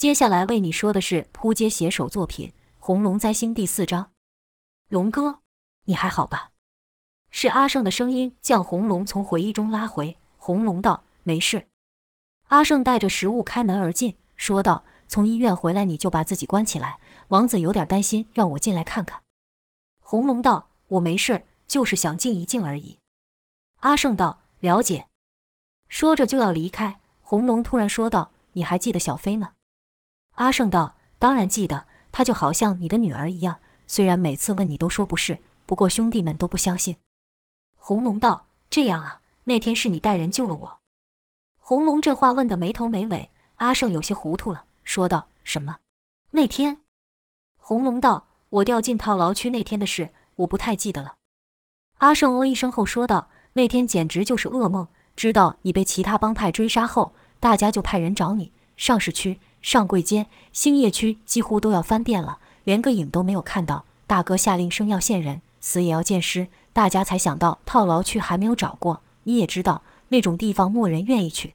接下来为你说的是扑街写手作品《红龙灾星》第四章。龙哥，你还好吧？是阿胜的声音将红龙从回忆中拉回。红龙道：“没事。”阿胜带着食物开门而进，说道：“从医院回来你就把自己关起来，王子有点担心，让我进来看看。”红龙道：“我没事，就是想静一静而已。”阿胜道：“了解。”说着就要离开，红龙突然说道：“你还记得小飞吗？”阿胜道：“当然记得，她就好像你的女儿一样。虽然每次问你都说不是，不过兄弟们都不相信。”红龙道：“这样啊，那天是你带人救了我。”红龙这话问得没头没尾，阿胜有些糊涂了，说道：“什么？那天？”红龙道：“我掉进套牢区那天的事，我不太记得了。”阿胜哦一声后说道：“那天简直就是噩梦。知道你被其他帮派追杀后，大家就派人找你。上市区、上柜街、兴业区几乎都要翻遍了，连个影都没有看到。大哥下令生要见人，死也要见尸，大家才想到套牢区还没有找过。你也知道，那种地方没人愿意去。”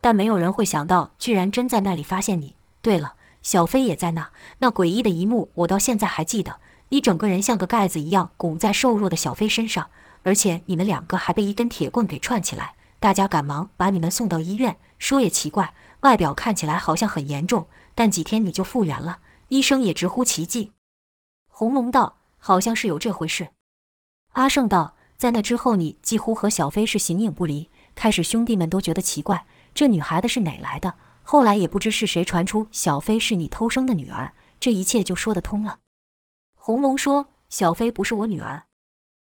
但没有人会想到，居然真在那里发现你。对了，小飞也在那。那诡异的一幕，我到现在还记得。你整个人像个盖子一样拱在瘦弱的小飞身上，而且你们两个还被一根铁棍给串起来。大家赶忙把你们送到医院。说也奇怪，外表看起来好像很严重，但几天你就复原了。医生也直呼奇迹。红龙道：“好像是有这回事。”阿胜道：“在那之后，你几乎和小飞是形影不离。开始兄弟们都觉得奇怪。”这女孩子是哪来的？后来也不知是谁传出小飞是你偷生的女儿，这一切就说得通了。红龙说：“小飞不是我女儿。”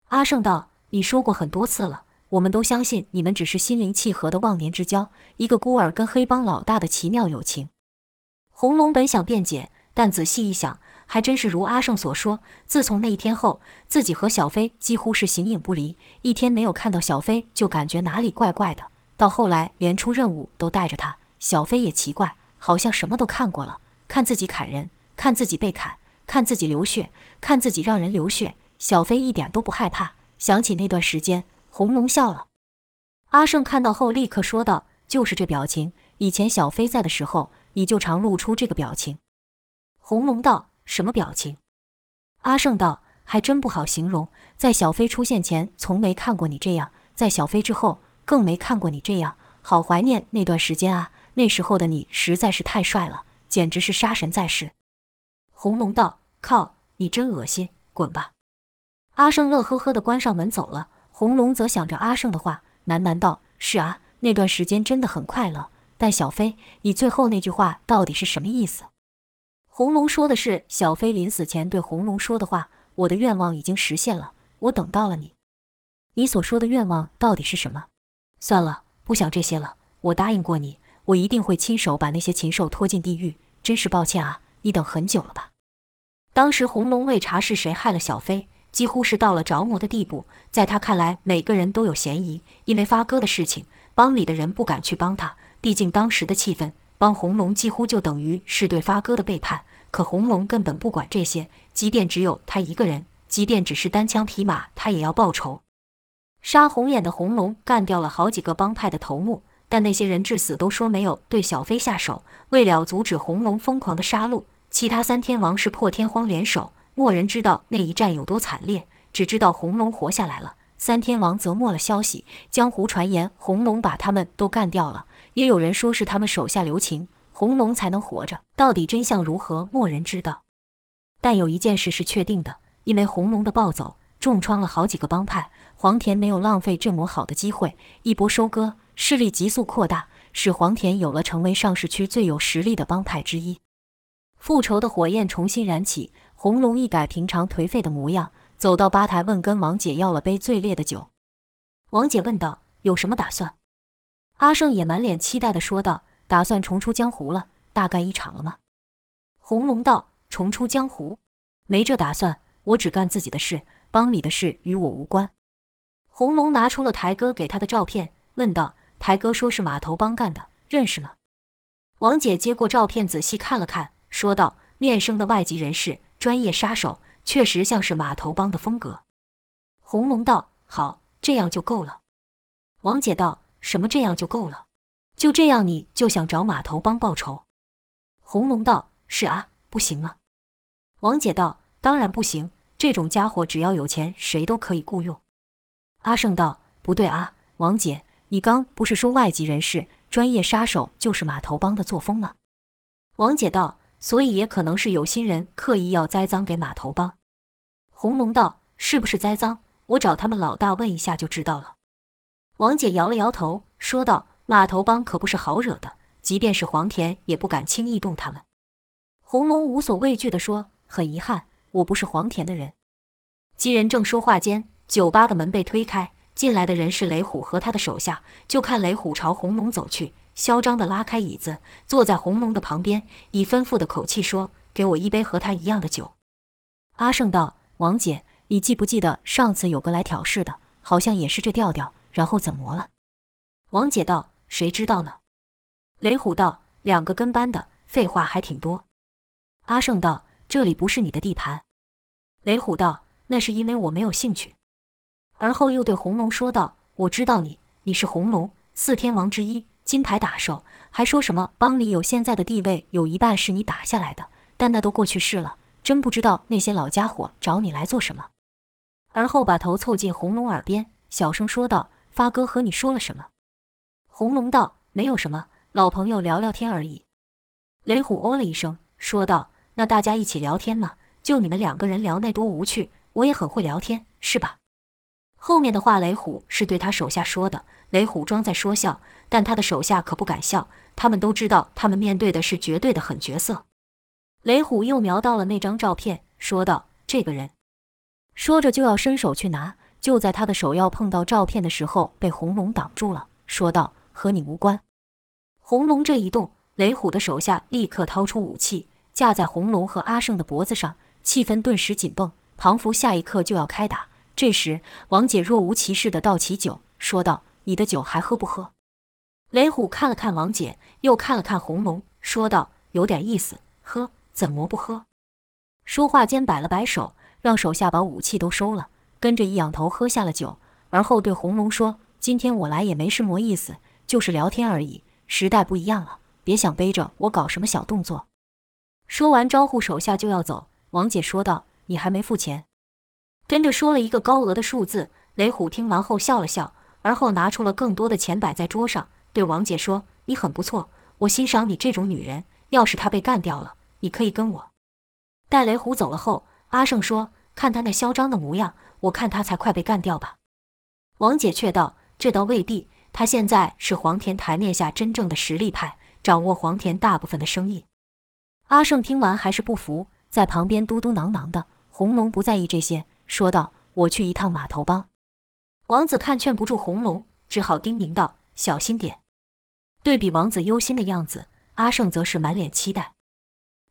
阿胜道：“你说过很多次了，我们都相信你们只是心灵契合的忘年之交，一个孤儿跟黑帮老大的奇妙友情。”红龙本想辩解，但仔细一想，还真是如阿胜所说。自从那一天后，自己和小飞几乎是形影不离，一天没有看到小飞，就感觉哪里怪怪的。到后来，连出任务都带着他。小飞也奇怪，好像什么都看过了：看自己砍人，看自己被砍，看自己流血，看自己让人流血。小飞一点都不害怕。想起那段时间，红龙笑了。阿胜看到后立刻说道：“就是这表情，以前小飞在的时候，你就常露出这个表情。”红龙道：“什么表情？”阿胜道：“还真不好形容。在小飞出现前，从没看过你这样；在小飞之后。”更没看过你这样，好怀念那段时间啊！那时候的你实在是太帅了，简直是杀神在世。红龙道：“靠，你真恶心，滚吧！”阿胜乐呵呵的关上门走了。红龙则想着阿胜的话，喃喃道：“是啊，那段时间真的很快乐。但小飞，你最后那句话到底是什么意思？”红龙说的是小飞临死前对红龙说的话：“我的愿望已经实现了，我等到了你。你所说的愿望到底是什么？”算了，不想这些了。我答应过你，我一定会亲手把那些禽兽拖进地狱。真是抱歉啊，你等很久了吧？当时红龙为查是谁害了小飞，几乎是到了着魔的地步。在他看来，每个人都有嫌疑。因为发哥的事情，帮里的人不敢去帮他，毕竟当时的气氛，帮红龙几乎就等于是对发哥的背叛。可红龙根本不管这些，即便只有他一个人，即便只是单枪匹马，他也要报仇。杀红眼的红龙干掉了好几个帮派的头目，但那些人至死都说没有对小飞下手。为了阻止红龙疯狂的杀戮，其他三天王是破天荒联手，没人知道那一战有多惨烈，只知道红龙活下来了。三天王则没了消息，江湖传言红龙把他们都干掉了，也有人说是他们手下留情，红龙才能活着。到底真相如何，没人知道。但有一件事是确定的，因为红龙的暴走，重创了好几个帮派。黄田没有浪费这么好的机会，一波收割，势力急速扩大，使黄田有了成为上市区最有实力的帮派之一。复仇的火焰重新燃起，红龙一改平常颓废的模样，走到吧台问跟王姐要了杯最烈的酒。王姐问道：“有什么打算？”阿胜也满脸期待地说道：“打算重出江湖了，大干一场了吗？”红龙道：“重出江湖？没这打算，我只干自己的事，帮里的事与我无关。”红龙拿出了台哥给他的照片，问道：“台哥说是码头帮干的，认识吗？”王姐接过照片，仔细看了看，说道：“面生的外籍人士，专业杀手，确实像是码头帮的风格。”红龙道：“好，这样就够了。”王姐道：“什么这样就够了？就这样你就想找码头帮报仇？”红龙道：“是啊，不行啊？”王姐道：“当然不行，这种家伙只要有钱，谁都可以雇佣。”阿胜道：“不对啊，王姐，你刚不是说外籍人士、专业杀手就是码头帮的作风吗？”王姐道：“所以也可能是有心人刻意要栽赃给码头帮。”红龙道：“是不是栽赃？我找他们老大问一下就知道了。”王姐摇了摇头，说道：“码头帮可不是好惹的，即便是黄田也不敢轻易动他们。”红龙无所畏惧地说：“很遗憾，我不是黄田的人。”几人正说话间。酒吧的门被推开，进来的人是雷虎和他的手下。就看雷虎朝红龙走去，嚣张地拉开椅子，坐在红龙的旁边，以吩咐的口气说：“给我一杯和他一样的酒。”阿胜道：“王姐，你记不记得上次有个来挑事的，好像也是这调调，然后怎么了？”王姐道：“谁知道呢？”雷虎道：“两个跟班的，废话还挺多。”阿胜道：“这里不是你的地盘。”雷虎道：“那是因为我没有兴趣。”而后又对红龙说道：“我知道你，你是红龙四天王之一，金牌打手，还说什么帮里有现在的地位，有一半是你打下来的。但那都过去式了，真不知道那些老家伙找你来做什么。”而后把头凑近红龙耳边，小声说道：“发哥和你说了什么？”红龙道：“没有什么，老朋友聊聊天而已。”雷虎哦了一声，说道：“那大家一起聊天嘛，就你们两个人聊那多无趣，我也很会聊天，是吧？”后面的话，雷虎是对他手下说的。雷虎装在说笑，但他的手下可不敢笑，他们都知道，他们面对的是绝对的狠角色。雷虎又瞄到了那张照片，说道：“这个人。”说着就要伸手去拿，就在他的手要碰到照片的时候，被红龙挡住了，说道：“和你无关。”红龙这一动，雷虎的手下立刻掏出武器，架在红龙和阿胜的脖子上，气氛顿时紧绷，庞福下一刻就要开打。这时，王姐若无其事地倒起酒，说道：“你的酒还喝不喝？”雷虎看了看王姐，又看了看红龙，说道：“有点意思，喝怎么不喝？”说话间摆了摆手，让手下把武器都收了，跟着一仰头喝下了酒，而后对红龙说：“今天我来也没什么意思，就是聊天而已。时代不一样了，别想背着我搞什么小动作。”说完招呼手下就要走，王姐说道：“你还没付钱。”跟着说了一个高额的数字，雷虎听完后笑了笑，而后拿出了更多的钱摆在桌上，对王姐说：“你很不错，我欣赏你这种女人。要是她被干掉了，你可以跟我。”待雷虎走了后，阿胜说：“看他那嚣张的模样，我看他才快被干掉吧。”王姐却道：“这倒未必，他现在是黄田台面下真正的实力派，掌握黄田大部分的生意。”阿胜听完还是不服，在旁边嘟嘟囔囔的。红龙不在意这些。说道：“我去一趟码头帮。”王子看劝不住红龙，只好叮咛道：“小心点。”对比王子忧心的样子，阿胜则是满脸期待。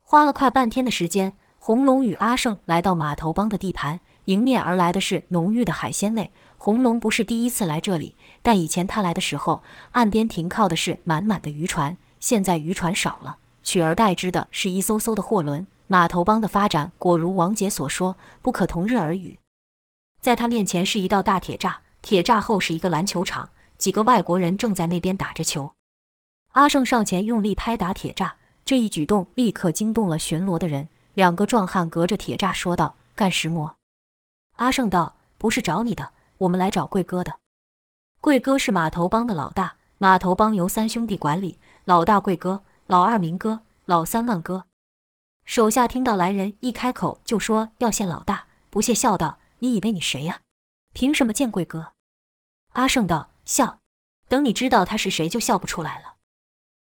花了快半天的时间，红龙与阿胜来到码头帮的地盘，迎面而来的是浓郁的海鲜味。红龙不是第一次来这里，但以前他来的时候，岸边停靠的是满满的渔船，现在渔船少了，取而代之的是一艘艘的货轮。码头帮的发展果如王杰所说，不可同日而语。在他面前是一道大铁栅，铁栅后是一个篮球场，几个外国人正在那边打着球。阿胜上前用力拍打铁栅，这一举动立刻惊动了巡逻的人。两个壮汉隔着铁栅说道：“干石磨。”阿胜道：“不是找你的，我们来找贵哥的。贵哥是码头帮的老大，码头帮由三兄弟管理，老大贵哥，老二明哥，老三万哥。”手下听到来人一开口就说要见老大，不屑笑道：“你以为你谁呀？凭什么见贵哥？”阿胜道：“笑，等你知道他是谁就笑不出来了。”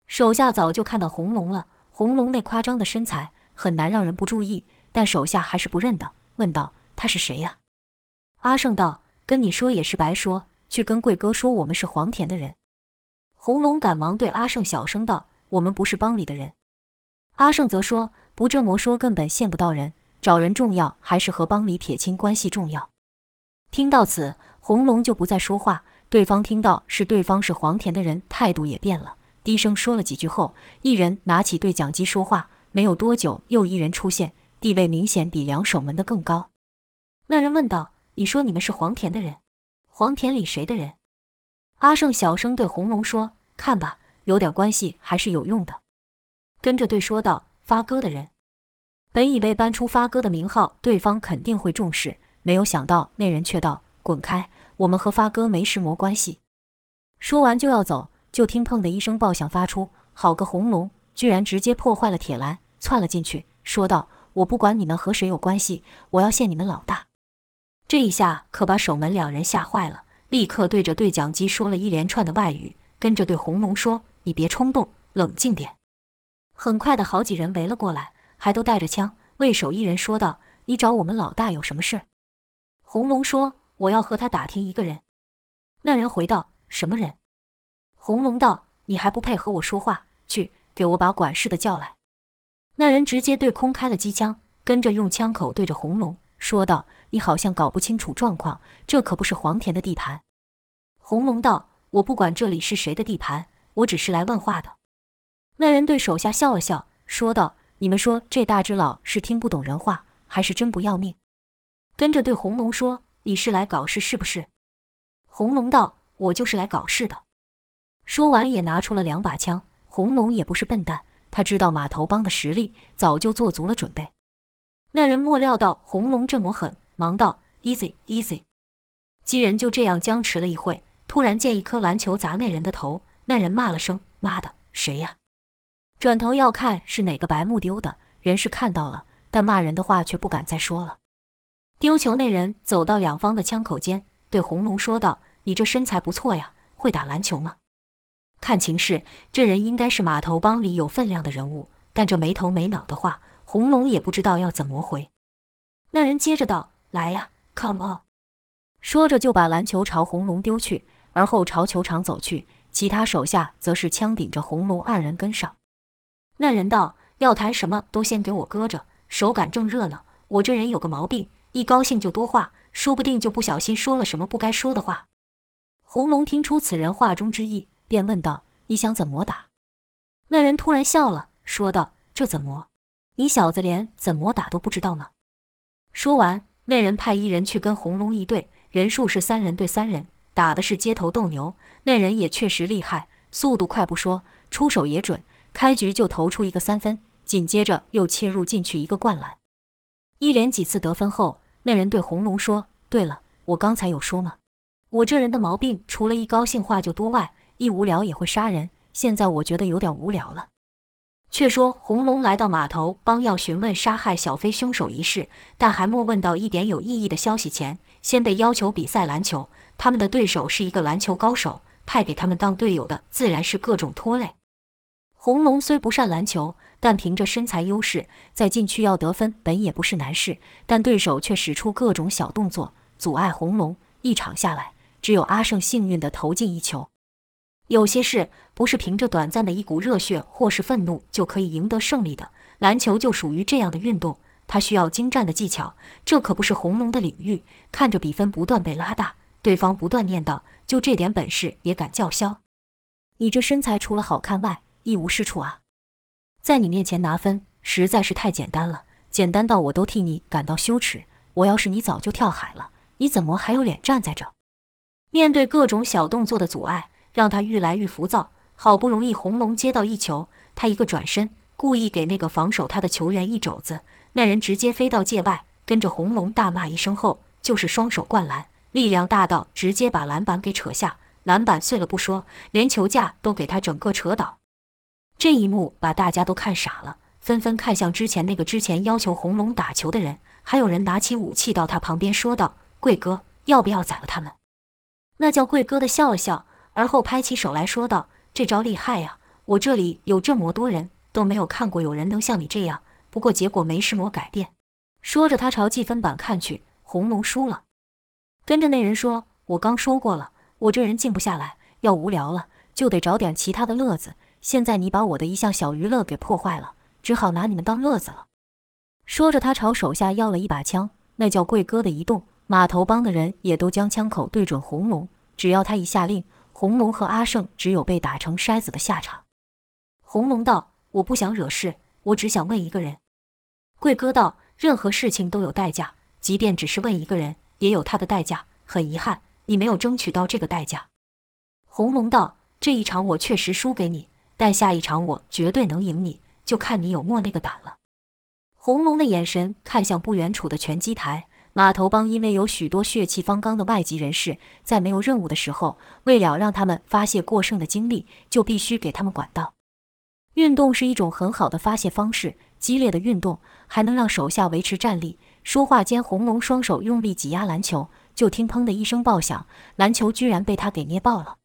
手下早就看到红龙了，红龙那夸张的身材很难让人不注意，但手下还是不认得，问道：“他是谁呀？”阿胜道：“跟你说也是白说，去跟贵哥说我们是黄田的人。”红龙赶忙对阿胜小声道：“我们不是帮里的人。”阿胜则说。不这么说，根本见不到人。找人重要，还是和帮里撇清关系重要？听到此，红龙就不再说话。对方听到是对方是黄田的人，态度也变了，低声说了几句后，一人拿起对讲机说话。没有多久，又一人出现，地位明显比两守门的更高。那人问道：“你说你们是黄田的人？黄田里谁的人？”阿胜小声对红龙说：“看吧，有点关系还是有用的。”跟着对说道：“发哥的人。”本以为搬出发哥的名号，对方肯定会重视，没有想到那人却道：“滚开，我们和发哥没什么关系。”说完就要走，就听“砰”的一声爆响发出，好个红龙，居然直接破坏了铁栏，窜了进去，说道：“我不管你们和谁有关系，我要见你们老大。”这一下可把守门两人吓坏了，立刻对着对讲机说了一连串的外语，跟着对红龙说：“你别冲动，冷静点。”很快的好几人围了过来。还都带着枪，为首一人说道：“你找我们老大有什么事？”红龙说：“我要和他打听一个人。”那人回道：“什么人？”红龙道：“你还不配和我说话？去，给我把管事的叫来。”那人直接对空开了机枪，跟着用枪口对着红龙说道：“你好像搞不清楚状况，这可不是黄田的地盘。”红龙道：“我不管这里是谁的地盘，我只是来问话的。”那人对手下笑了笑，说道。你们说这大只佬是听不懂人话，还是真不要命？跟着对红龙说：“你是来搞事是不是？”红龙道：“我就是来搞事的。”说完也拿出了两把枪。红龙也不是笨蛋，他知道码头帮的实力，早就做足了准备。那人莫料到红龙这么狠，忙道：“Easy, easy。”几人就这样僵持了一会，突然见一颗篮球砸那人的头，那人骂了声：“妈的，谁呀？”转头要看是哪个白目丢的，人是看到了，但骂人的话却不敢再说了。丢球那人走到两方的枪口间，对红龙说道：“你这身材不错呀，会打篮球吗？”看情势，这人应该是码头帮里有分量的人物，但这没头没脑的话，红龙也不知道要怎么回。那人接着道：“来呀，Come on！” 说着就把篮球朝红龙丢去，而后朝球场走去，其他手下则是枪顶着红龙二人跟上。那人道：“要谈什么都先给我搁着，手感正热呢。我这人有个毛病，一高兴就多话，说不定就不小心说了什么不该说的话。”红龙听出此人话中之意，便问道：“你想怎么打？”那人突然笑了，说道：“这怎么？你小子连怎么打都不知道吗？”说完，那人派一人去跟红龙一队，人数是三人对三人，打的是街头斗牛。那人也确实厉害，速度快不说，出手也准。开局就投出一个三分，紧接着又切入进去一个灌篮，一连几次得分后，那人对红龙说：“对了，我刚才有说吗？我这人的毛病，除了一高兴话就多外，一无聊也会杀人。现在我觉得有点无聊了。”却说红龙来到码头帮要询问杀害小飞凶手一事，但还没问到一点有意义的消息前，先被要求比赛篮球。他们的对手是一个篮球高手，派给他们当队友的自然是各种拖累。红龙虽不善篮球，但凭着身材优势，在禁区要得分本也不是难事。但对手却使出各种小动作阻碍红龙。一场下来，只有阿胜幸运地投进一球。有些事不是凭着短暂的一股热血或是愤怒就可以赢得胜利的。篮球就属于这样的运动，它需要精湛的技巧，这可不是红龙的领域。看着比分不断被拉大，对方不断念叨：“就这点本事也敢叫嚣？你这身材除了好看外……”一无是处啊！在你面前拿分实在是太简单了，简单到我都替你感到羞耻。我要是你，早就跳海了。你怎么还有脸站在这？面对各种小动作的阻碍，让他愈来愈浮躁。好不容易红龙接到一球，他一个转身，故意给那个防守他的球员一肘子，那人直接飞到界外，跟着红龙大骂一声后，就是双手灌篮，力量大到直接把篮板给扯下，篮板碎了不说，连球架都给他整个扯倒。这一幕把大家都看傻了，纷纷看向之前那个之前要求红龙打球的人，还有人拿起武器到他旁边说道：“贵哥，要不要宰了他们？”那叫贵哥的笑了笑，而后拍起手来说道：“这招厉害呀！我这里有这么多人都没有看过有人能像你这样。不过结果没什么改变。”说着，他朝计分板看去，红龙输了。跟着那人说：“我刚说过了，我这人静不下来，要无聊了就得找点其他的乐子。”现在你把我的一项小娱乐给破坏了，只好拿你们当乐子了。说着，他朝手下要了一把枪，那叫贵哥的一动，码头帮的人也都将枪口对准红龙。只要他一下令，红龙和阿胜只有被打成筛子的下场。红龙道：“我不想惹事，我只想问一个人。”贵哥道：“任何事情都有代价，即便只是问一个人，也有他的代价。很遗憾，你没有争取到这个代价。”红龙道：“这一场我确实输给你。”但下一场我绝对能赢你，就看你有没那个胆了。红龙的眼神看向不远处的拳击台。码头帮因为有许多血气方刚的外籍人士，在没有任务的时候，为了让他们发泄过剩的精力，就必须给他们管道。运动是一种很好的发泄方式，激烈的运动还能让手下维持战力。说话间，红龙双手用力挤压篮球，就听“砰”的一声爆响，篮球居然被他给捏爆了。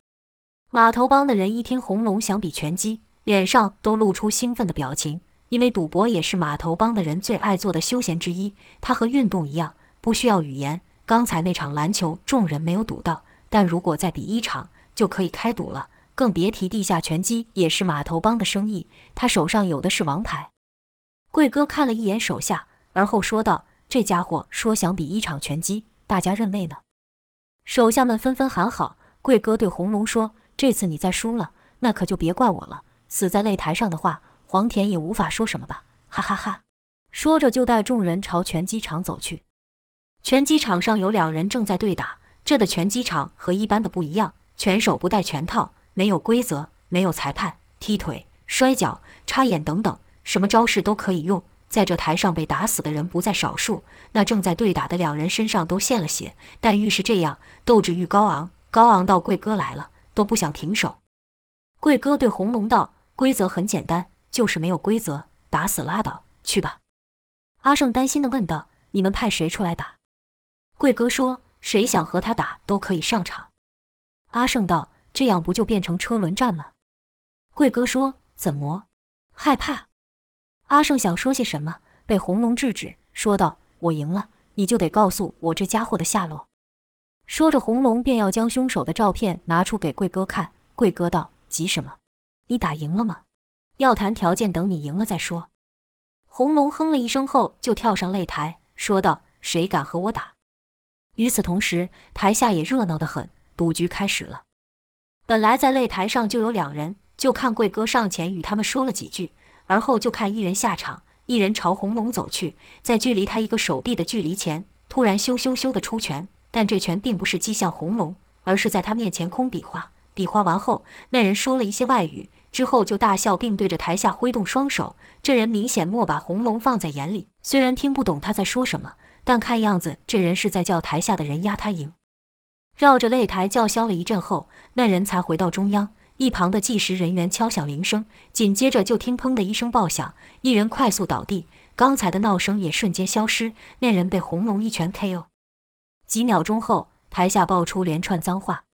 码头帮的人一听红龙想比拳击，脸上都露出兴奋的表情，因为赌博也是码头帮的人最爱做的休闲之一，它和运动一样。不需要语言。刚才那场篮球，众人没有赌到，但如果再比一场，就可以开赌了。更别提地下拳击也是码头帮的生意，他手上有的是王牌。贵哥看了一眼手下，而后说道：“这家伙说想比一场拳击，大家认为呢？”手下们纷纷喊好。贵哥对红龙说：“这次你再输了，那可就别怪我了。死在擂台上的话，黄田也无法说什么吧？”哈哈哈！说着就带众人朝拳击场走去。拳击场上有两人正在对打。这的拳击场和一般的不一样，拳手不戴拳套，没有规则，没有裁判，踢腿、摔脚、插眼等等，什么招式都可以用。在这台上被打死的人不在少数。那正在对打的两人身上都献了血，但愈是这样，斗志愈高昂，高昂到贵哥来了都不想停手。贵哥对红龙道：“规则很简单，就是没有规则，打死拉倒，去吧。”阿胜担心地问道：“你们派谁出来打？”贵哥说：“谁想和他打都可以上场。”阿胜道：“这样不就变成车轮战了？”贵哥说：“怎么害怕？”阿胜想说些什么，被红龙制止，说道：“我赢了，你就得告诉我这家伙的下落。”说着，红龙便要将凶手的照片拿出给贵哥看。贵哥道：“急什么？你打赢了吗？要谈条件，等你赢了再说。”红龙哼了一声后，就跳上擂台，说道：“谁敢和我打？”与此同时，台下也热闹得很，赌局开始了。本来在擂台上就有两人，就看贵哥上前与他们说了几句，而后就看一人下场，一人朝红龙走去，在距离他一个手臂的距离前，突然咻咻咻的出拳，但这拳并不是击向红龙，而是在他面前空比划。比划完后，那人说了一些外语，之后就大笑，并对着台下挥动双手。这人明显莫把红龙放在眼里，虽然听不懂他在说什么。但看样子，这人是在叫台下的人压他赢。绕着擂台叫嚣了一阵后，那人才回到中央。一旁的计时人员敲响铃声，紧接着就听“砰”的一声爆响，一人快速倒地，刚才的闹声也瞬间消失。那人被红龙一拳 KO。几秒钟后，台下爆出连串脏话。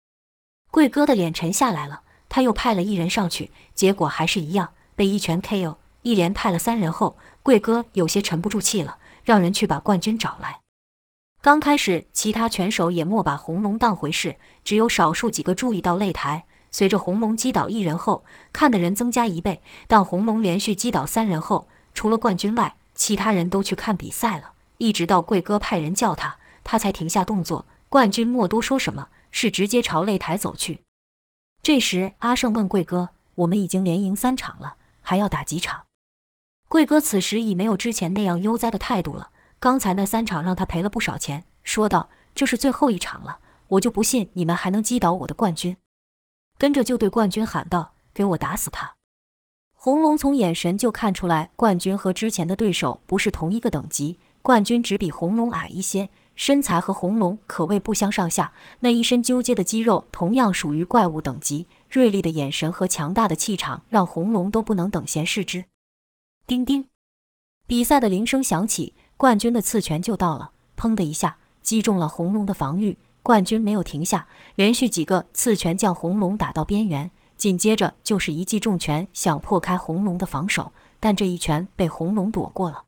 贵哥的脸沉下来了，他又派了一人上去，结果还是一样，被一拳 KO。一连派了三人后，贵哥有些沉不住气了。让人去把冠军找来。刚开始，其他拳手也莫把红龙当回事，只有少数几个注意到擂台。随着红龙击倒一人后，看的人增加一倍。当红龙连续击倒三人后，除了冠军外，其他人都去看比赛了。一直到贵哥派人叫他，他才停下动作。冠军莫多说什么，是直接朝擂台走去。这时，阿胜问贵哥：“我们已经连赢三场了，还要打几场？”贵哥此时已没有之前那样悠哉的态度了。刚才那三场让他赔了不少钱，说道：“这是最后一场了，我就不信你们还能击倒我的冠军。”跟着就对冠军喊道：“给我打死他！”红龙从眼神就看出来，冠军和之前的对手不是同一个等级。冠军只比红龙矮一些，身材和红龙可谓不相上下。那一身纠结的肌肉同样属于怪物等级，锐利的眼神和强大的气场让红龙都不能等闲视之。叮叮，比赛的铃声响起，冠军的刺拳就到了。砰的一下，击中了红龙的防御。冠军没有停下，连续几个刺拳将红龙打到边缘。紧接着就是一记重拳，想破开红龙的防守，但这一拳被红龙躲过了。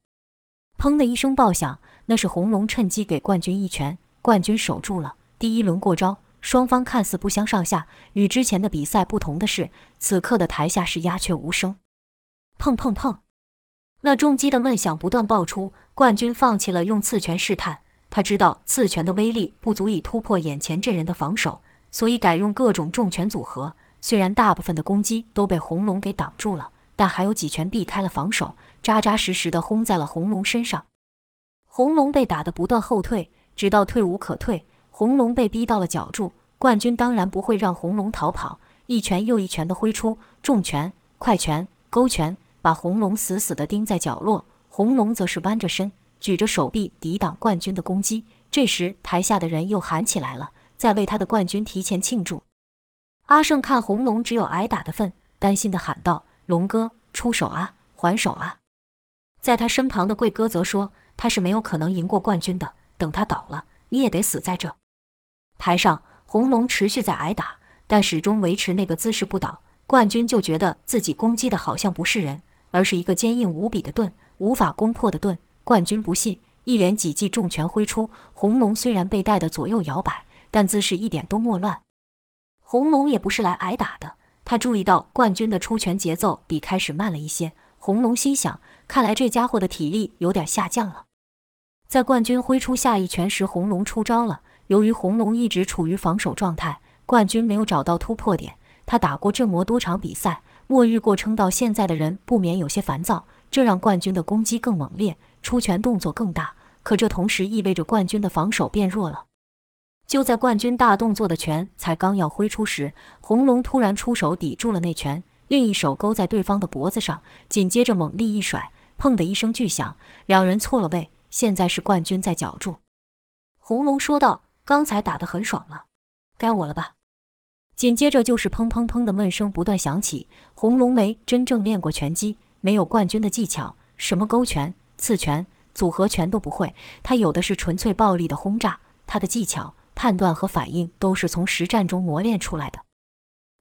砰的一声爆响，那是红龙趁机给冠军一拳。冠军守住了。第一轮过招，双方看似不相上下。与之前的比赛不同的是，此刻的台下是鸦雀无声。砰砰砰！那重击的闷响不断爆出，冠军放弃了用刺拳试探。他知道刺拳的威力不足以突破眼前这人的防守，所以改用各种重拳组合。虽然大部分的攻击都被红龙给挡住了，但还有几拳避开了防守，扎扎实实的轰在了红龙身上。红龙被打得不断后退，直到退无可退，红龙被逼到了角柱。冠军当然不会让红龙逃跑，一拳又一拳的挥出重拳、快拳、勾拳。把红龙死死地钉在角落。红龙则是弯着身，举着手臂抵挡冠军的攻击。这时，台下的人又喊起来了，在为他的冠军提前庆祝。阿胜看红龙只有挨打的份，担心地喊道：“龙哥，出手啊，还手啊！”在他身旁的贵哥则说：“他是没有可能赢过冠军的，等他倒了，你也得死在这。”台上，红龙持续在挨打，但始终维持那个姿势不倒。冠军就觉得自己攻击的好像不是人，而是一个坚硬无比的盾，无法攻破的盾。冠军不信，一连几记重拳挥出，红龙虽然被带的左右摇摆，但姿势一点都莫乱。红龙也不是来挨打的，他注意到冠军的出拳节奏比开始慢了一些。红龙心想，看来这家伙的体力有点下降了。在冠军挥出下一拳时，红龙出招了。由于红龙一直处于防守状态，冠军没有找到突破点。他打过这么多场比赛，末日过撑到现在的人不免有些烦躁，这让冠军的攻击更猛烈，出拳动作更大。可这同时意味着冠军的防守变弱了。就在冠军大动作的拳才刚要挥出时，红龙突然出手抵住了那拳，另一手勾在对方的脖子上，紧接着猛力一甩，砰的一声巨响，两人错了位。现在是冠军在角住。红龙说道：“刚才打得很爽了，该我了吧？”紧接着就是砰砰砰的闷声不断响起。红龙没真正练过拳击，没有冠军的技巧，什么勾拳、刺拳、组合拳都不会。他有的是纯粹暴力的轰炸。他的技巧、判断和反应都是从实战中磨练出来的。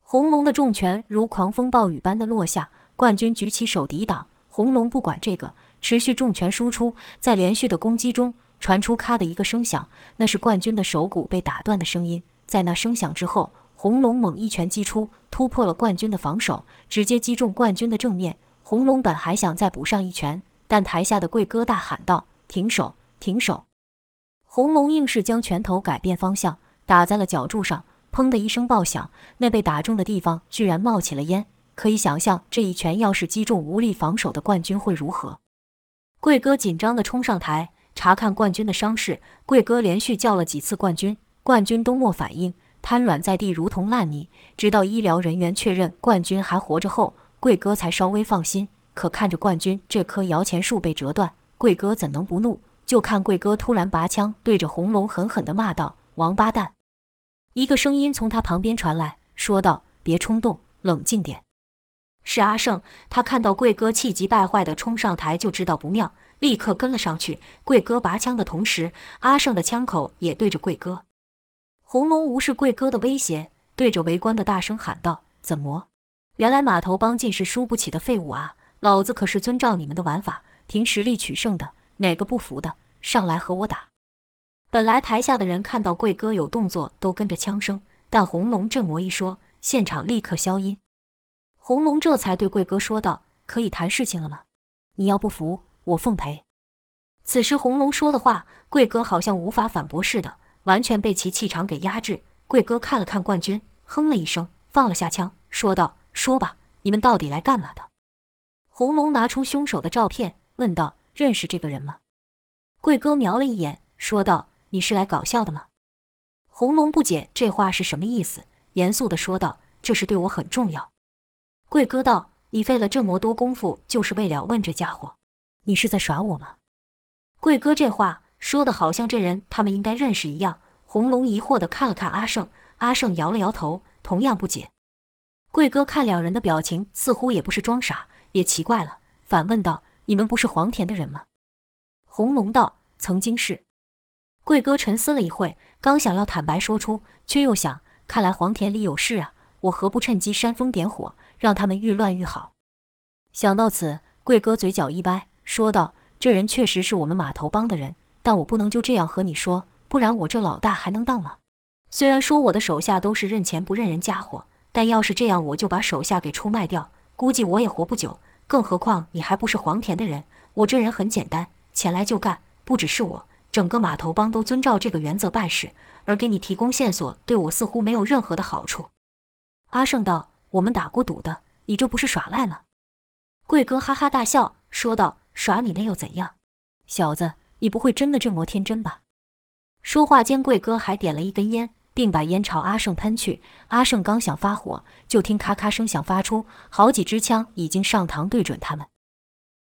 红龙的重拳如狂风暴雨般的落下，冠军举起手抵挡。红龙不管这个，持续重拳输出，在连续的攻击中传出咔的一个声响，那是冠军的手骨被打断的声音。在那声响之后。红龙猛一拳击出，突破了冠军的防守，直接击中冠军的正面。红龙本还想再补上一拳，但台下的贵哥大喊道：“停手，停手！”红龙硬是将拳头改变方向，打在了脚柱上，砰的一声爆响，那被打中的地方居然冒起了烟。可以想象，这一拳要是击中无力防守的冠军会如何？贵哥紧张地冲上台查看冠军的伤势，贵哥连续叫了几次冠军，冠军都没反应。瘫软在地，如同烂泥。直到医疗人员确认冠军还活着后，贵哥才稍微放心。可看着冠军这棵摇钱树被折断，贵哥怎能不怒？就看贵哥突然拔枪，对着红龙狠狠地骂道：“王八蛋！”一个声音从他旁边传来，说道：“别冲动，冷静点。”是阿胜，他看到贵哥气急败坏地冲上台，就知道不妙，立刻跟了上去。贵哥拔枪的同时，阿胜的枪口也对着贵哥。红龙无视贵哥的威胁，对着围观的大声喊道：“怎么？原来码头帮尽是输不起的废物啊！老子可是遵照你们的玩法，凭实力取胜的。哪个不服的，上来和我打！”本来台下的人看到贵哥有动作，都跟着枪声，但红龙这魔一说，现场立刻消音。红龙这才对贵哥说道：“可以谈事情了吗？你要不服，我奉陪。”此时红龙说的话，贵哥好像无法反驳似的。完全被其气场给压制。贵哥看了看冠军，哼了一声，放了下枪，说道：“说吧，你们到底来干嘛的？”红龙拿出凶手的照片，问道：“认识这个人吗？”贵哥瞄了一眼，说道：“你是来搞笑的吗？”红龙不解这话是什么意思，严肃地说道：“这事对我很重要。”贵哥道：“你费了这么多功夫，就是为了问这家伙？你是在耍我吗？”贵哥这话。说的好像这人他们应该认识一样。红龙疑惑地看了看阿胜，阿胜摇了摇头，同样不解。贵哥看两人的表情，似乎也不是装傻，也奇怪了，反问道：“你们不是黄田的人吗？”红龙道：“曾经是。”贵哥沉思了一会，刚想要坦白说出，却又想：看来黄田里有事啊，我何不趁机煽风点火，让他们愈乱愈好？想到此，贵哥嘴角一歪，说道：“这人确实是我们码头帮的人。”但我不能就这样和你说，不然我这老大还能当吗？虽然说我的手下都是认钱不认人家伙，但要是这样，我就把手下给出卖掉，估计我也活不久。更何况你还不是黄田的人，我这人很简单，钱来就干。不只是我，整个码头帮都遵照这个原则办事，而给你提供线索，对我似乎没有任何的好处。阿胜道：“我们打过赌的，你这不是耍赖吗？”贵哥哈哈大笑，说道：“耍你那又怎样，小子。”你不会真的这么天真吧？说话间，贵哥还点了一根烟，并把烟朝阿胜喷去。阿胜刚想发火，就听咔咔声响发出，好几支枪已经上膛对准他们。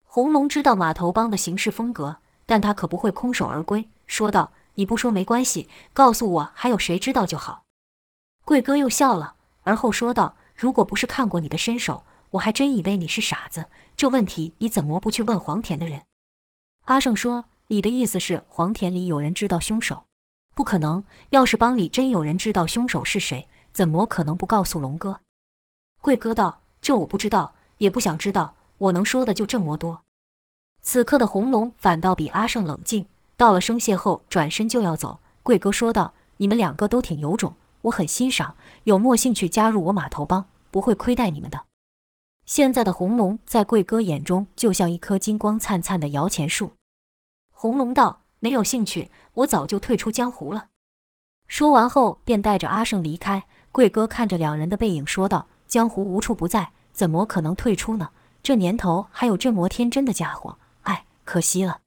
红龙知道码头帮的行事风格，但他可不会空手而归，说道：“你不说没关系，告诉我还有谁知道就好。”贵哥又笑了，而后说道：“如果不是看过你的身手，我还真以为你是傻子。这问题你怎么不去问黄田的人？”阿胜说：“你的意思是黄田里有人知道凶手？不可能！要是帮里真有人知道凶手是谁，怎么可能不告诉龙哥？”贵哥道：“这我不知道，也不想知道。我能说的就这么多。”此刻的红龙反倒比阿胜冷静。到了声谢后，转身就要走。贵哥说道：“你们两个都挺有种，我很欣赏。有没兴趣加入我码头帮？不会亏待你们的。”现在的红龙在贵哥眼中就像一棵金光灿灿的摇钱树。红龙道：“没有兴趣，我早就退出江湖了。”说完后，便带着阿胜离开。贵哥看着两人的背影，说道：“江湖无处不在，怎么可能退出呢？这年头还有这么天真的家伙。”哎可惜了。